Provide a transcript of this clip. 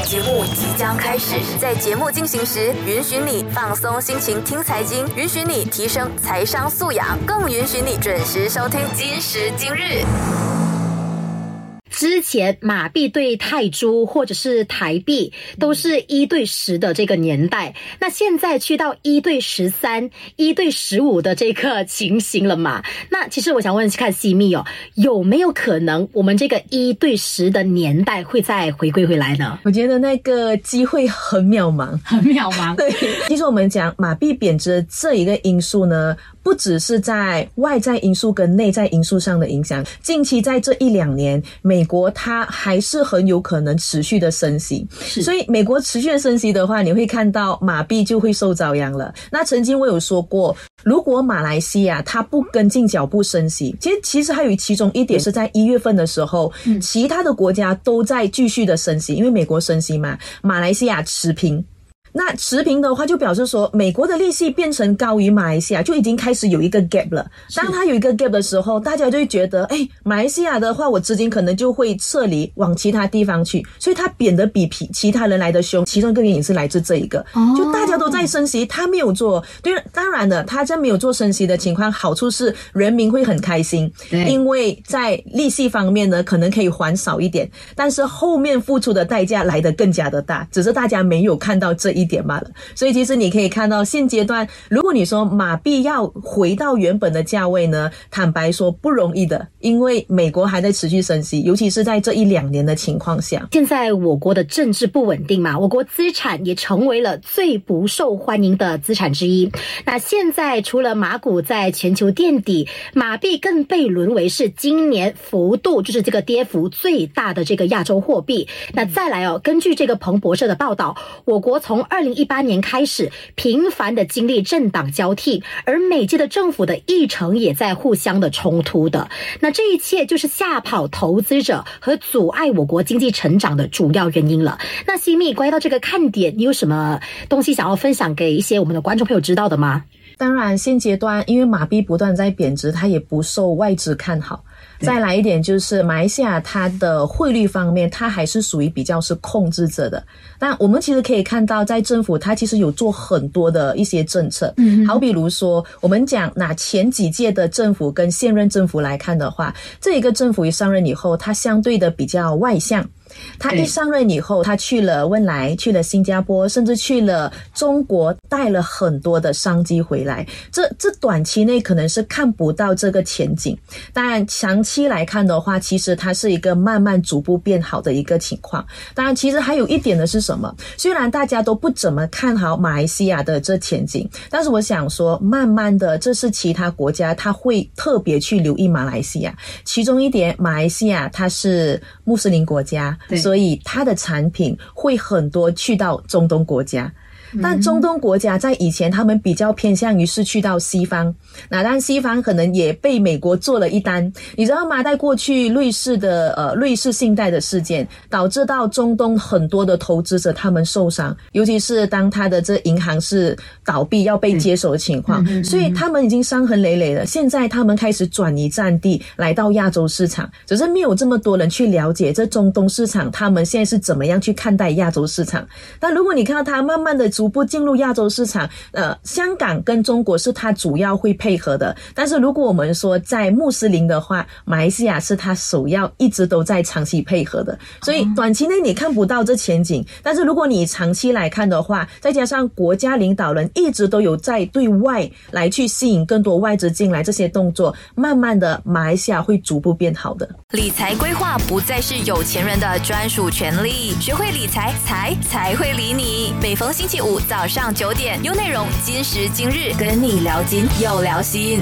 节目即将开始，在节目进行时，允许你放松心情听财经，允许你提升财商素养，更允许你准时收听今时今日。之前马币对泰铢或者是台币都是一对十的这个年代，那现在去到一对十三、一对十五的这个情形了嘛？那其实我想问看西密哦，有没有可能我们这个一对十的年代会再回归回来呢？我觉得那个机会很渺茫，很渺茫。对，其实我们讲马币贬值这一个因素呢。不只是在外在因素跟内在因素上的影响，近期在这一两年，美国它还是很有可能持续的升息，所以美国持续的升息的话，你会看到马币就会受遭殃了。那曾经我有说过，如果马来西亚它不跟进脚步升息，其实其实还有其中一点是在一月份的时候，其他的国家都在继续的升息，因为美国升息嘛，马来西亚持平。那持平的话，就表示说，美国的利息变成高于马来西亚，就已经开始有一个 gap 了。当它有一个 gap 的时候，大家就会觉得，哎，马来西亚的话，我资金可能就会撤离往其他地方去，所以它贬得比其其他人来的凶。其中一个原因是来自这一个，就大家都在升息，他没有做。对，当然了，他在没有做升息的情况，好处是人民会很开心，因为在利息方面呢，可能可以还少一点，但是后面付出的代价来得更加的大，只是大家没有看到这一。一点罢了，所以其实你可以看到，现阶段如果你说马币要回到原本的价位呢，坦白说不容易的，因为美国还在持续升息，尤其是在这一两年的情况下。现在我国的政治不稳定嘛，我国资产也成为了最不受欢迎的资产之一。那现在除了马股在全球垫底，马币更被沦为是今年幅度就是这个跌幅最大的这个亚洲货币。那再来哦，根据这个彭博社的报道，我国从二零一八年开始，频繁的经历政党交替，而每届的政府的议程也在互相的冲突的。那这一切就是吓跑投资者和阻碍我国经济成长的主要原因了。那西密，关于到这个看点，你有什么东西想要分享给一些我们的观众朋友知道的吗？当然，现阶段因为马币不断在贬值，它也不受外资看好。再来一点就是马来西亚它的汇率方面，它还是属于比较是控制着的。但我们其实可以看到，在政府它其实有做很多的一些政策，嗯，好比如说我们讲拿前几届的政府跟现任政府来看的话，这一个政府一上任以后，它相对的比较外向。他一上任以后，他去了汶莱，去了新加坡，甚至去了中国，带了很多的商机回来。这这短期内可能是看不到这个前景，当然长期来看的话，其实它是一个慢慢逐步变好的一个情况。当然，其实还有一点的是什么？虽然大家都不怎么看好马来西亚的这前景，但是我想说，慢慢的，这是其他国家他会特别去留意马来西亚。其中一点，马来西亚它是穆斯林国家。所以它的产品会很多去到中东国家。但中东国家在以前，他们比较偏向于是去到西方，那但西方可能也被美国做了一单，你知道吗？在过去瑞士的呃瑞士信贷的事件，导致到中东很多的投资者他们受伤，尤其是当他的这银行是倒闭要被接手的情况，所以他们已经伤痕累累了。现在他们开始转移战地来到亚洲市场，只是没有这么多人去了解这中东市场，他们现在是怎么样去看待亚洲市场。但如果你看到他慢慢的。逐步进入亚洲市场，呃，香港跟中国是它主要会配合的。但是如果我们说在穆斯林的话，马来西亚是它首要一直都在长期配合的。所以短期内你看不到这前景，但是如果你长期来看的话，再加上国家领导人一直都有在对外来去吸引更多外资进来，这些动作，慢慢的马来西亚会逐步变好的。理财规划不再是有钱人的专属权利，学会理财，财才会理你。每逢星期早上九点，有内容，今时今日跟你聊金又聊心。